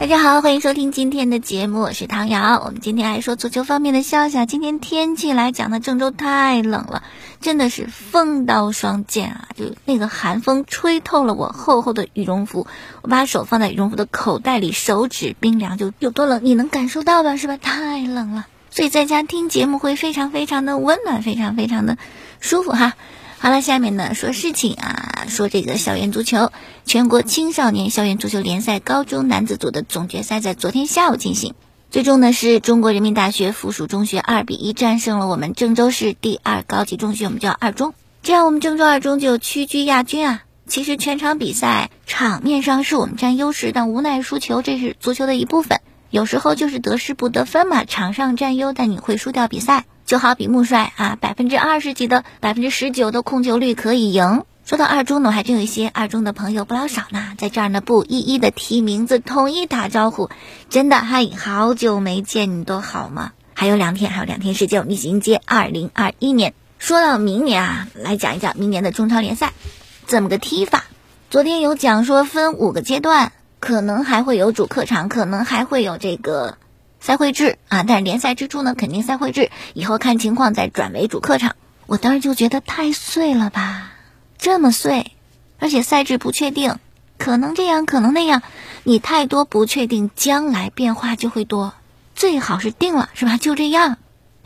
大家好，欢迎收听今天的节目，我是唐瑶。我们今天来说足球方面的消息啊。今天天气来讲呢，郑州太冷了，真的是风刀霜剑啊！就那个寒风吹透了我厚厚的羽绒服，我把手放在羽绒服的口袋里，手指冰凉，就有多冷，你能感受到吧？是吧？太冷了，所以在家听节目会非常非常的温暖，非常非常的舒服哈。好了，下面呢说事情啊，说这个校园足球，全国青少年校园足球联赛高中男子组的总决赛在昨天下午进行，最终呢是中国人民大学附属中学二比一战胜了我们郑州市第二高级中学，我们叫二中，这样我们郑州二中就屈居亚军啊。其实全场比赛场面上是我们占优势，但无奈输球，这是足球的一部分，有时候就是得失不得分嘛，场上占优，但你会输掉比赛。就好比穆帅啊，百分之二十几的百分之十九的控球率可以赢。说到二中呢，还真有一些二中的朋友不老少呢，在这儿呢不一一的提名字，统一打招呼。真的，嗨，好久没见，你都好吗？还有两天，还有两天时间，我们迎接二零二一年。说到明年啊，来讲一讲明年的中超联赛怎么个踢法。昨天有讲说分五个阶段，可能还会有主客场，可能还会有这个。赛会制啊，但是联赛之初呢，肯定赛会制，以后看情况再转为主客场。我当时就觉得太碎了吧，这么碎，而且赛制不确定，可能这样，可能那样，你太多不确定，将来变化就会多。最好是定了，是吧？就这样。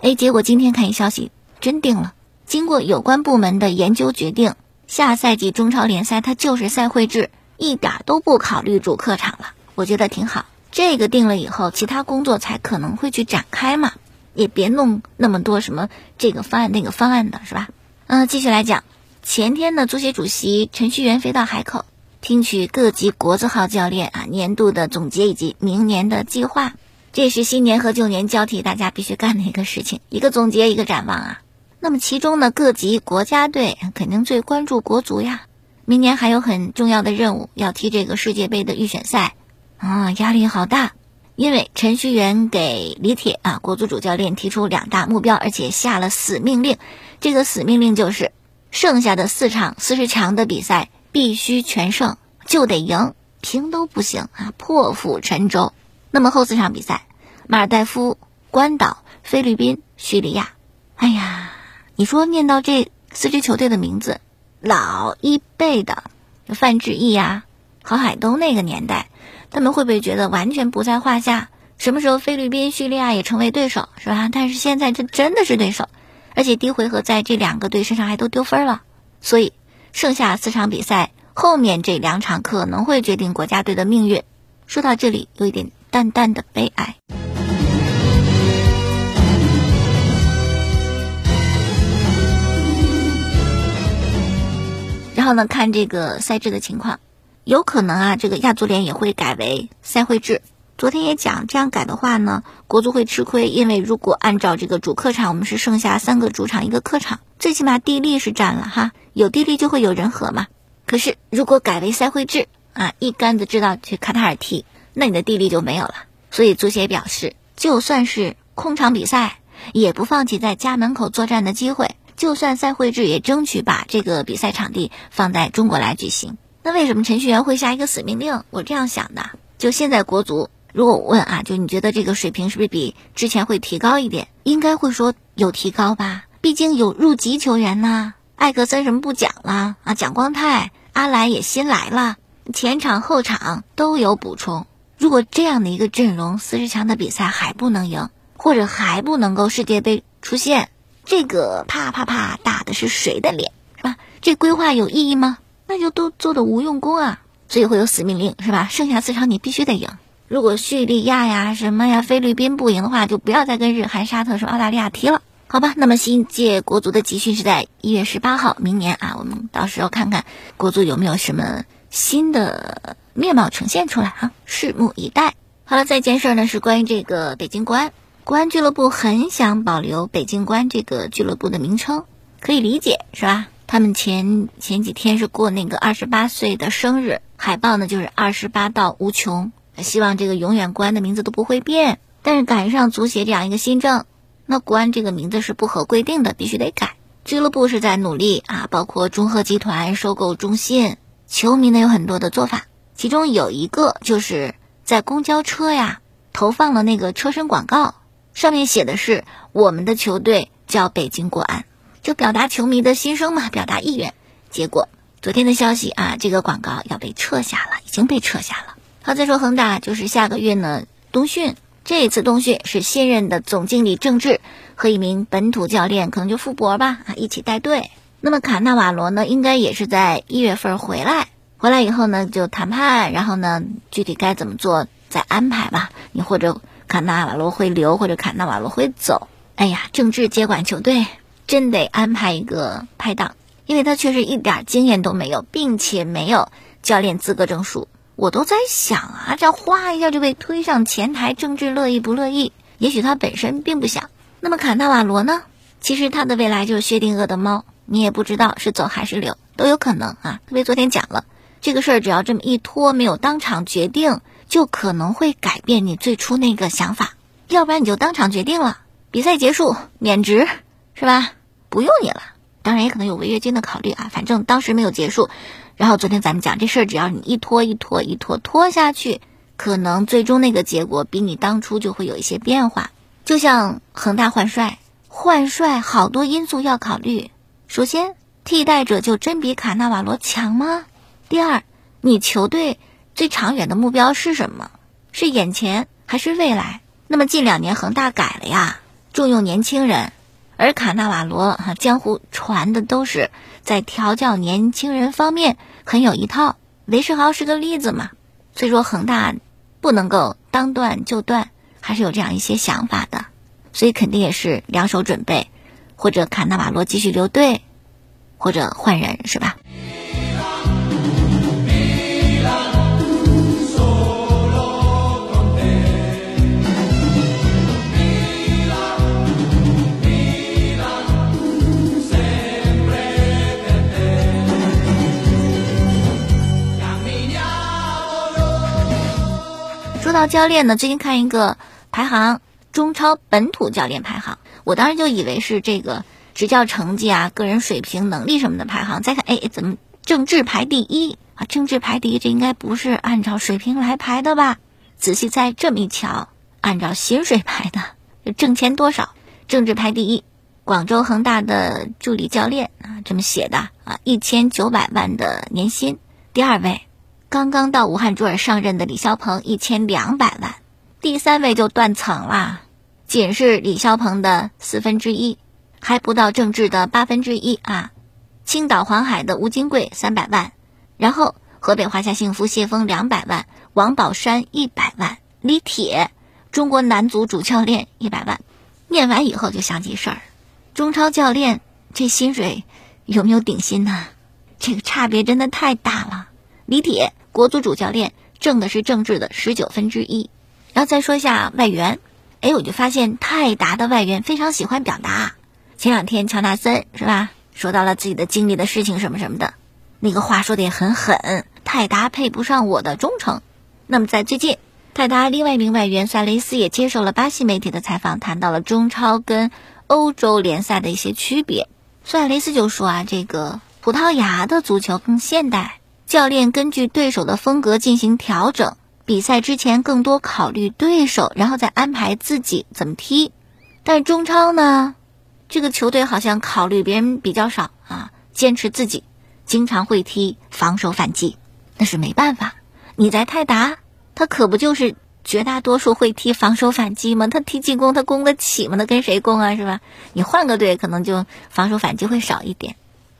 哎，结果今天看一消息，真定了。经过有关部门的研究决定，下赛季中超联赛它就是赛会制，一点都不考虑主客场了。我觉得挺好。这个定了以后，其他工作才可能会去展开嘛，也别弄那么多什么这个方案那个方案的，是吧？嗯，继续来讲，前天呢，足协主席陈戌源飞到海口，听取各级国字号教练啊年度的总结以及明年的计划，这是新年和旧年交替大家必须干的一个事情，一个总结一个展望啊。那么其中呢，各级国家队肯定最关注国足呀，明年还有很重要的任务要踢这个世界杯的预选赛。啊，压力好大，因为陈戌源给李铁啊，国足主教练提出两大目标，而且下了死命令。这个死命令就是，剩下的四场四十强的比赛必须全胜，就得赢，平都不行啊，破釜沉舟。那么后四场比赛，马尔代夫、关岛、菲律宾、叙利亚，哎呀，你说念到这四支球队的名字，老一辈的范志毅呀，郝海东那个年代。他们会不会觉得完全不在话下？什么时候菲律宾、叙利亚也成为对手，是吧？但是现在这真的是对手，而且第一回合在这两个队身上还都丢分了，所以剩下四场比赛，后面这两场可能会决定国家队的命运。说到这里，有一点淡淡的悲哀。然后呢，看这个赛制的情况。有可能啊，这个亚足联也会改为赛会制。昨天也讲，这样改的话呢，国足会吃亏，因为如果按照这个主客场，我们是剩下三个主场一个客场，最起码地利是占了哈，有地利就会有人和嘛。可是如果改为赛会制啊，一竿子知道去卡塔尔踢，那你的地利就没有了。所以足协表示，就算是空场比赛，也不放弃在家门口作战的机会，就算赛会制，也争取把这个比赛场地放在中国来举行。那为什么程序员会下一个死命令？我这样想的，就现在国足，如果我问啊，就你觉得这个水平是不是比之前会提高一点？应该会说有提高吧，毕竟有入籍球员呐，艾克森什么不讲了啊，蒋光泰、阿莱也新来了，前场后场都有补充。如果这样的一个阵容，四十强的比赛还不能赢，或者还不能够世界杯出现，这个啪啪啪打的是谁的脸，是吧？这规划有意义吗？那就都做的无用功啊，所以会有死命令是吧？剩下四场你必须得赢。如果叙利亚呀、什么呀、菲律宾不赢的话，就不要再跟日韩、沙特、什么澳大利亚踢了，好吧？那么新届国足的集训是在一月十八号，明年啊，我们到时候看看国足有没有什么新的面貌呈现出来啊，拭目以待。好了，再一件事呢是关于这个北京国安，国安俱乐部很想保留北京国安这个俱乐部的名称，可以理解是吧？他们前前几天是过那个二十八岁的生日，海报呢就是二十八到无穷，希望这个永远国安的名字都不会变。但是赶上足协这样一个新政，那国安这个名字是不合规定的，必须得改。俱乐部是在努力啊，包括中赫集团收购中信，球迷呢有很多的做法，其中有一个就是在公交车呀投放了那个车身广告，上面写的是我们的球队叫北京国安，就表达球迷的心声嘛，表达意愿。结果昨天的消息啊，这个广告要被撤下了，已经被撤下了。好，再说恒大，就是下个月呢冬训，这一次冬训是新任的总经理郑智和一名本土教练，可能就傅博吧啊一起带队。那么卡纳瓦罗呢，应该也是在一月份回来。回来以后呢，就谈判，然后呢，具体该怎么做再安排吧。你或者卡纳瓦罗会留，或者卡纳瓦罗会走。哎呀，郑智接管球队，真得安排一个拍档，因为他确实一点经验都没有，并且没有教练资格证书。我都在想啊，这哗一下就被推上前台，郑智乐意不乐意？也许他本身并不想。那么卡纳瓦罗呢？其实他的未来就是薛定谔的猫，你也不知道是走还是留，都有可能啊。特别昨天讲了。这个事儿只要这么一拖，没有当场决定，就可能会改变你最初那个想法。要不然你就当场决定了，比赛结束免职，是吧？不用你了。当然也可能有违约金的考虑啊。反正当时没有结束。然后昨天咱们讲这事儿，只要你一拖一拖一拖拖下去，可能最终那个结果比你当初就会有一些变化。就像恒大换帅，换帅好多因素要考虑。首先，替代者就真比卡纳瓦罗强吗？第二，你球队最长远的目标是什么？是眼前还是未来？那么近两年恒大改了呀，重用年轻人，而卡纳瓦罗哈江湖传的都是在调教年轻人方面很有一套。韦世豪是个例子嘛，所以说恒大不能够当断就断，还是有这样一些想法的，所以肯定也是两手准备，或者卡纳瓦罗继续留队，或者换人，是吧？到教练呢？最近看一个排行，中超本土教练排行，我当时就以为是这个执教成绩啊、个人水平、能力什么的排行。再看，哎，怎么郑智排第一啊？郑智排第一，这应该不是按照水平来排的吧？仔细再这么一瞧，按照薪水排的，挣钱多少？郑智排第一，广州恒大的助理教练啊，这么写的啊，一千九百万的年薪。第二位。刚刚到武汉卓尔上任的李霄鹏一千两百万，第三位就断层了，仅是李霄鹏的四分之一，还不到郑智的八分之一啊。青岛黄海的吴金贵三百万，然后河北华夏幸福谢峰两百万，王宝山一百万，李铁中国男足主教练一百万。念完以后就想起事儿，中超教练这薪水有没有顶薪呢？这个差别真的太大了，李铁。国足主教练挣的是郑智的十九分之一，然后再说一下外援，哎，我就发现泰达的外援非常喜欢表达。前两天乔纳森是吧，说到了自己的经历的事情什么什么的，那个话说的也很狠。泰达配不上我的忠诚。那么在最近，泰达另外一名外援苏亚雷斯也接受了巴西媒体的采访，谈到了中超跟欧洲联赛的一些区别。苏亚雷斯就说啊，这个葡萄牙的足球更现代。教练根据对手的风格进行调整，比赛之前更多考虑对手，然后再安排自己怎么踢。但中超呢，这个球队好像考虑别人比较少啊，坚持自己，经常会踢防守反击。那是没办法，你在泰达，他可不就是绝大多数会踢防守反击吗？他踢进攻，他攻得起吗？他跟谁攻啊？是吧？你换个队，可能就防守反击会少一点。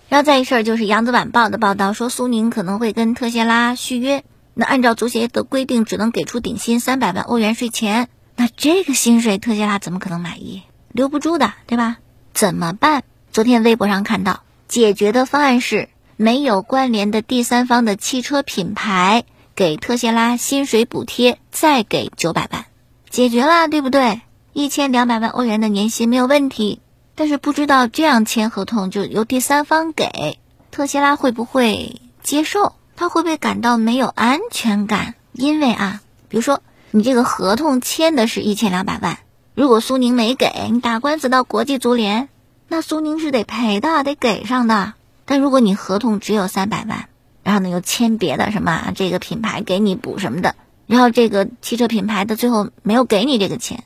然后再一事儿就是《扬子晚报》的报道说，苏宁可能会跟特谢拉续约。那按照足协的规定，只能给出顶薪三百万欧元税前。那这个薪水，特谢拉怎么可能满意？留不住的，对吧？怎么办？昨天微博上看到，解决的方案是没有关联的第三方的汽车品牌给特谢拉薪水补贴，再给九百万，解决了，对不对？一千两百万欧元的年薪没有问题。但是不知道这样签合同就由第三方给特斯拉会不会接受？他会不会感到没有安全感？因为啊，比如说你这个合同签的是一千两百万，如果苏宁没给你打官司到国际足联，那苏宁是得赔的，得给上的。但如果你合同只有三百万，然后呢又签别的什么这个品牌给你补什么的，然后这个汽车品牌的最后没有给你这个钱，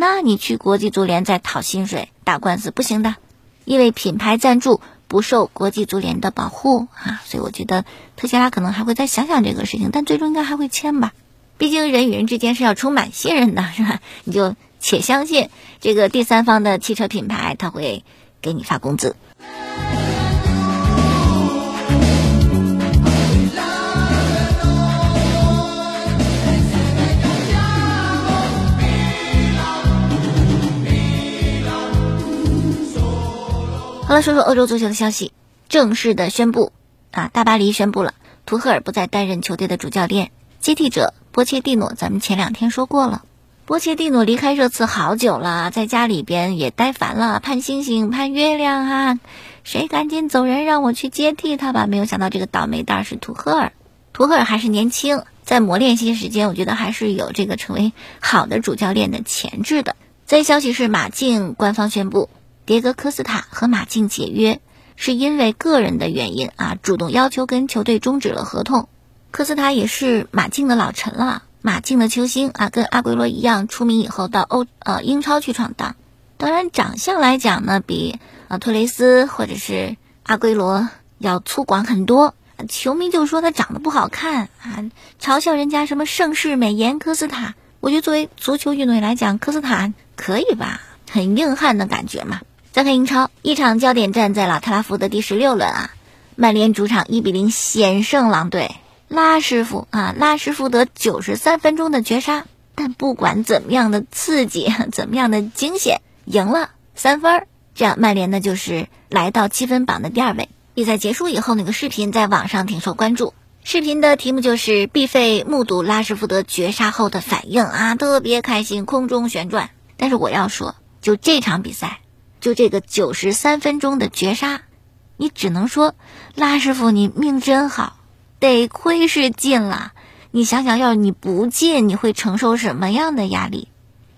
那你去国际足联再讨薪水打官司不行的，因为品牌赞助不受国际足联的保护啊，所以我觉得特斯拉可能还会再想想这个事情，但最终应该还会签吧，毕竟人与人之间是要充满信任的，是吧？你就且相信这个第三方的汽车品牌他会给你发工资。好了，说说欧洲足球的消息，正式的宣布啊，大巴黎宣布了，图赫尔不再担任球队的主教练，接替者波切蒂诺。咱们前两天说过了，波切蒂诺离开热刺好久了，在家里边也待烦了，盼星星盼月亮啊，谁赶紧走人，让我去接替他吧。没有想到这个倒霉蛋是图赫尔，图赫尔还是年轻，在磨练一些时间，我觉得还是有这个成为好的主教练的潜质的。再消息是马竞官方宣布。迭戈科斯塔和马竞解约，是因为个人的原因啊，主动要求跟球队终止了合同。科斯塔也是马竞的老臣了，马竞的球星啊，跟阿圭罗一样出名以后到欧呃英超去闯荡。当然，长相来讲呢，比啊托雷斯或者是阿圭罗要粗犷很多。球迷就说他长得不好看啊，嘲笑人家什么盛世美颜科斯塔。我觉得作为足球运动员来讲，科斯塔可以吧，很硬汉的感觉嘛。再看英超，一场焦点战在老特拉福德第十六轮啊，曼联主场一比零险胜狼队，拉师傅啊，拉师傅得九十三分钟的绝杀，但不管怎么样的刺激，怎么样的惊险，赢了三分儿，这样曼联呢就是来到积分榜的第二位。比赛结束以后，那个视频在网上挺受关注，视频的题目就是毕费目睹拉什福德绝杀后的反应啊，特别开心，空中旋转。但是我要说，就这场比赛。就这个九十三分钟的绝杀，你只能说拉师傅你命真好，得亏是进了。你想想，要是你不进，你会承受什么样的压力？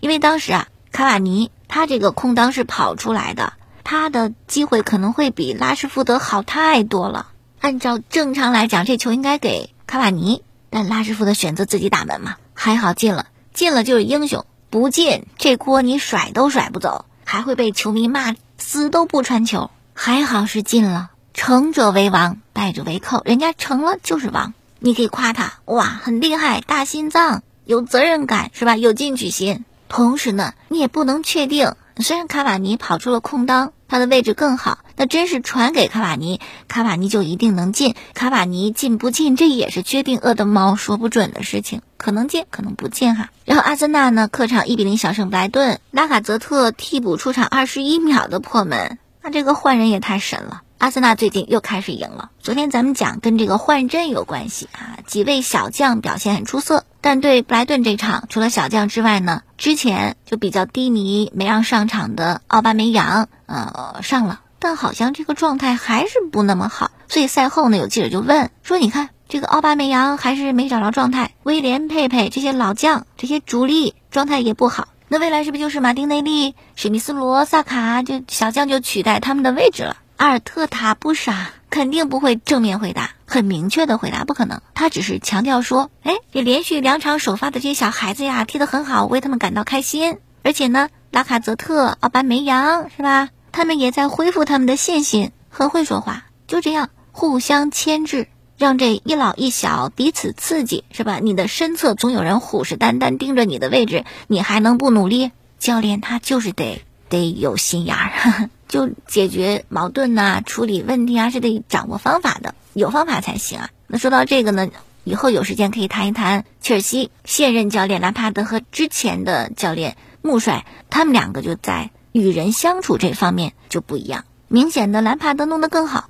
因为当时啊，卡瓦尼他这个空当是跑出来的，他的机会可能会比拉什福德好太多了。按照正常来讲，这球应该给卡瓦尼，但拉什福德选择自己打门嘛，还好进了，进了就是英雄，不进这锅你甩都甩不走。还会被球迷骂死都不传球，还好是进了。成者为王，败者为寇，人家成了就是王。你可以夸他哇，很厉害，大心脏，有责任感是吧？有进取心。同时呢，你也不能确定，虽然卡瓦尼跑出了空当。他的位置更好，那真是传给卡瓦尼，卡瓦尼就一定能进。卡瓦尼进不进，这也是决定饿的猫说不准的事情，可能进，可能不进哈。然后阿森纳呢，客场一比零小胜布莱顿，拉卡泽特替补出场二十一秒的破门，那这个换人也太神了。阿森纳最近又开始赢了。昨天咱们讲跟这个换阵有关系啊，几位小将表现很出色，但对布莱顿这场，除了小将之外呢，之前就比较低迷没让上场的奥巴梅扬，呃，上了，但好像这个状态还是不那么好。所以赛后呢，有记者就问说：“你看这个奥巴梅扬还是没找着状态，威廉、佩佩这些老将、这些主力状态也不好，那未来是不是就是马丁内利、史密斯罗、萨卡就小将就取代他们的位置了？”阿尔特塔不傻，肯定不会正面回答，很明确的回答不可能。他只是强调说：“哎，这连续两场首发的这些小孩子呀，踢得很好，为他们感到开心。而且呢，拉卡泽特、奥巴梅扬是吧？他们也在恢复他们的信心，很会说话。就这样互相牵制，让这一老一小彼此刺激，是吧？你的身侧总有人虎视眈眈盯着你的位置，你还能不努力？教练他就是得得有心眼儿。”就解决矛盾呐，处理问题啊，是得掌握方法的，有方法才行啊。那说到这个呢，以后有时间可以谈一谈切尔西现任教练兰帕德和之前的教练穆帅，他们两个就在与人相处这方面就不一样，明显的兰帕德弄得更好。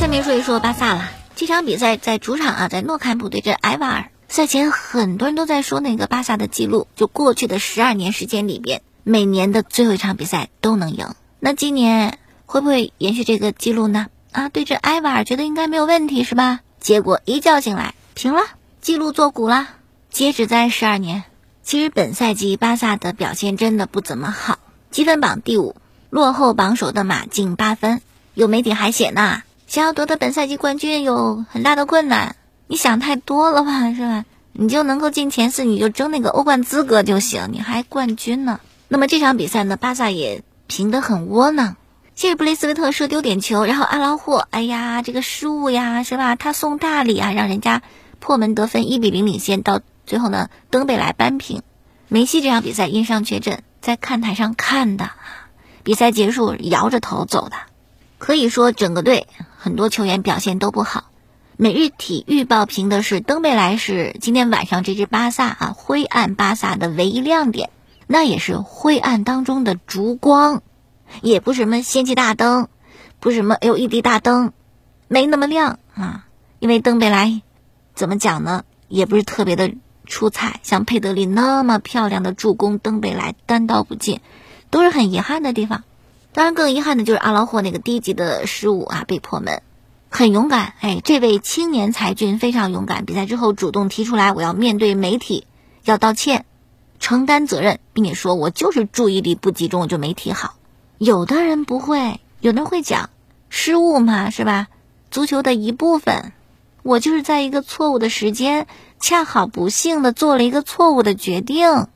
下面说一说巴萨了。这场比赛在主场啊，在诺坎普对阵埃瓦尔。赛前很多人都在说那个巴萨的记录，就过去的十二年时间里边，每年的最后一场比赛都能赢。那今年会不会延续这个记录呢？啊，对阵埃瓦尔，觉得应该没有问题是吧？结果一觉醒来平了，记录作古了，截止在十二年。其实本赛季巴萨的表现真的不怎么好，积分榜第五，落后榜首的马竞八分。有媒体还写呢，想要夺得本赛季冠军有很大的困难。你想太多了吧，是吧？你就能够进前四，你就争那个欧冠资格就行，你还冠军呢。那么这场比赛呢，巴萨也平得很窝囊。谢尔布雷斯维特射丢点球，然后阿劳霍，哎呀，这个失误呀，是吧？他送大礼啊，让人家破门得分，一比零领先。到最后呢，登贝莱扳平。梅西这场比赛因伤缺阵，在看台上看的，比赛结束摇着头走的。可以说整个队很多球员表现都不好。每日体育报评的是登贝莱是今天晚上这支巴萨啊灰暗巴萨的唯一亮点，那也是灰暗当中的烛光，也不是什么氙气大灯，不是什么 LED 大灯，没那么亮啊。因为登贝莱怎么讲呢，也不是特别的。出彩，像佩德里那么漂亮的助攻，登贝莱单刀不进，都是很遗憾的地方。当然，更遗憾的就是阿劳霍那个低级的失误啊，被破门。很勇敢，哎，这位青年才俊非常勇敢。比赛之后主动提出来，我要面对媒体，要道歉，承担责任，并且说我就是注意力不集中，我就没踢好。有的人不会，有的人会讲失误嘛，是吧？足球的一部分。我就是在一个错误的时间，恰好不幸的做了一个错误的决定，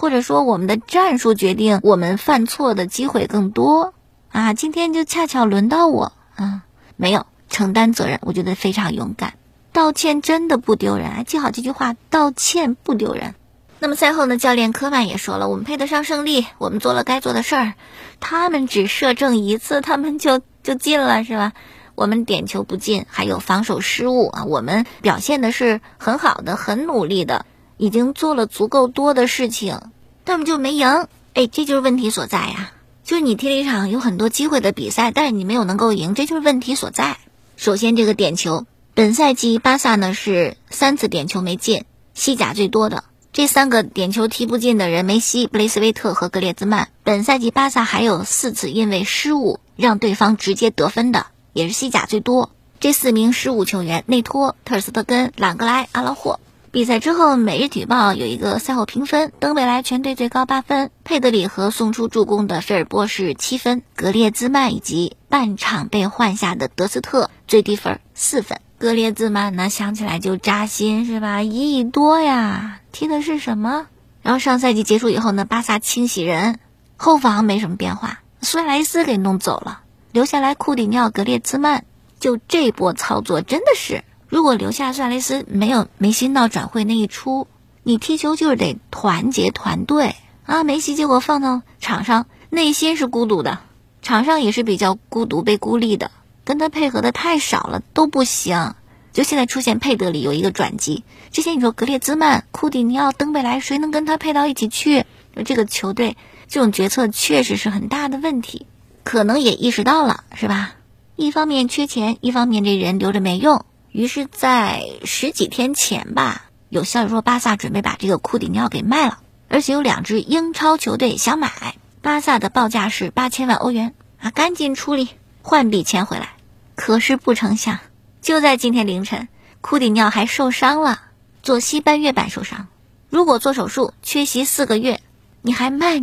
或者说我们的战术决定我们犯错的机会更多啊。今天就恰巧轮到我啊，没有承担责任，我觉得非常勇敢。道歉真的不丢人，记好这句话，道歉不丢人。那么赛后呢，教练科曼也说了，我们配得上胜利，我们做了该做的事儿。他们只射正一次，他们就就进了，是吧？我们点球不进，还有防守失误啊！我们表现的是很好的，很努力的，已经做了足够多的事情，但我们就没赢。哎，这就是问题所在呀！就是你踢了一场有很多机会的比赛，但是你没有能够赢，这就是问题所在。首先，这个点球，本赛季巴萨呢是三次点球没进，西甲最多的这三个点球踢不进的人，梅西、布雷斯维特和格列兹曼。本赛季巴萨还有四次因为失误让对方直接得分的。也是西甲最多，这四名失误球员：内托、特尔斯特根、朗格莱、阿拉霍。比赛之后，《每日体报》有一个赛后评分：登贝莱全队最高八分，佩德里和送出助攻的菲尔波是七分，格列兹曼以及半场被换下的德斯特最低分四分。格列兹曼呢，想起来就扎心，是吧？一亿多呀，踢的是什么？然后上赛季结束以后呢，巴萨清洗人，后防没什么变化，苏亚雷斯给弄走了。留下来库蒂尼奥、格列兹曼，就这波操作真的是，如果留下苏亚雷斯，没有梅西闹转会那一出，你踢球就是得团结团队啊！梅西结果放到场上，内心是孤独的，场上也是比较孤独、被孤立的，跟他配合的太少了都不行。就现在出现佩德里有一个转机，之前你说格列兹曼、库蒂尼奥、登贝莱，谁能跟他配到一起去？这个球队这种决策确实是很大的问题。可能也意识到了，是吧？一方面缺钱，一方面这人留着没用。于是，在十几天前吧，有消息说巴萨准备把这个库蒂尼奥给卖了，而且有两支英超球队想买。巴萨的报价是八千万欧元啊，赶紧处理，换笔钱回来。可是不成想，就在今天凌晨，库蒂尼奥还受伤了，做膝半月板受伤。如果做手术，缺席四个月，你还卖？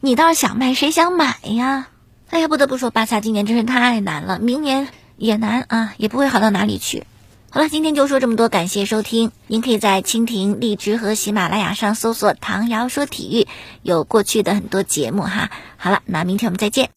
你倒是想卖，谁想买呀？哎呀，不得不说，巴萨今年真是太难了，明年也难啊，也不会好到哪里去。好了，今天就说这么多，感谢收听。您可以在蜻蜓、荔枝和喜马拉雅上搜索“唐瑶说体育”，有过去的很多节目哈。好了，那明天我们再见。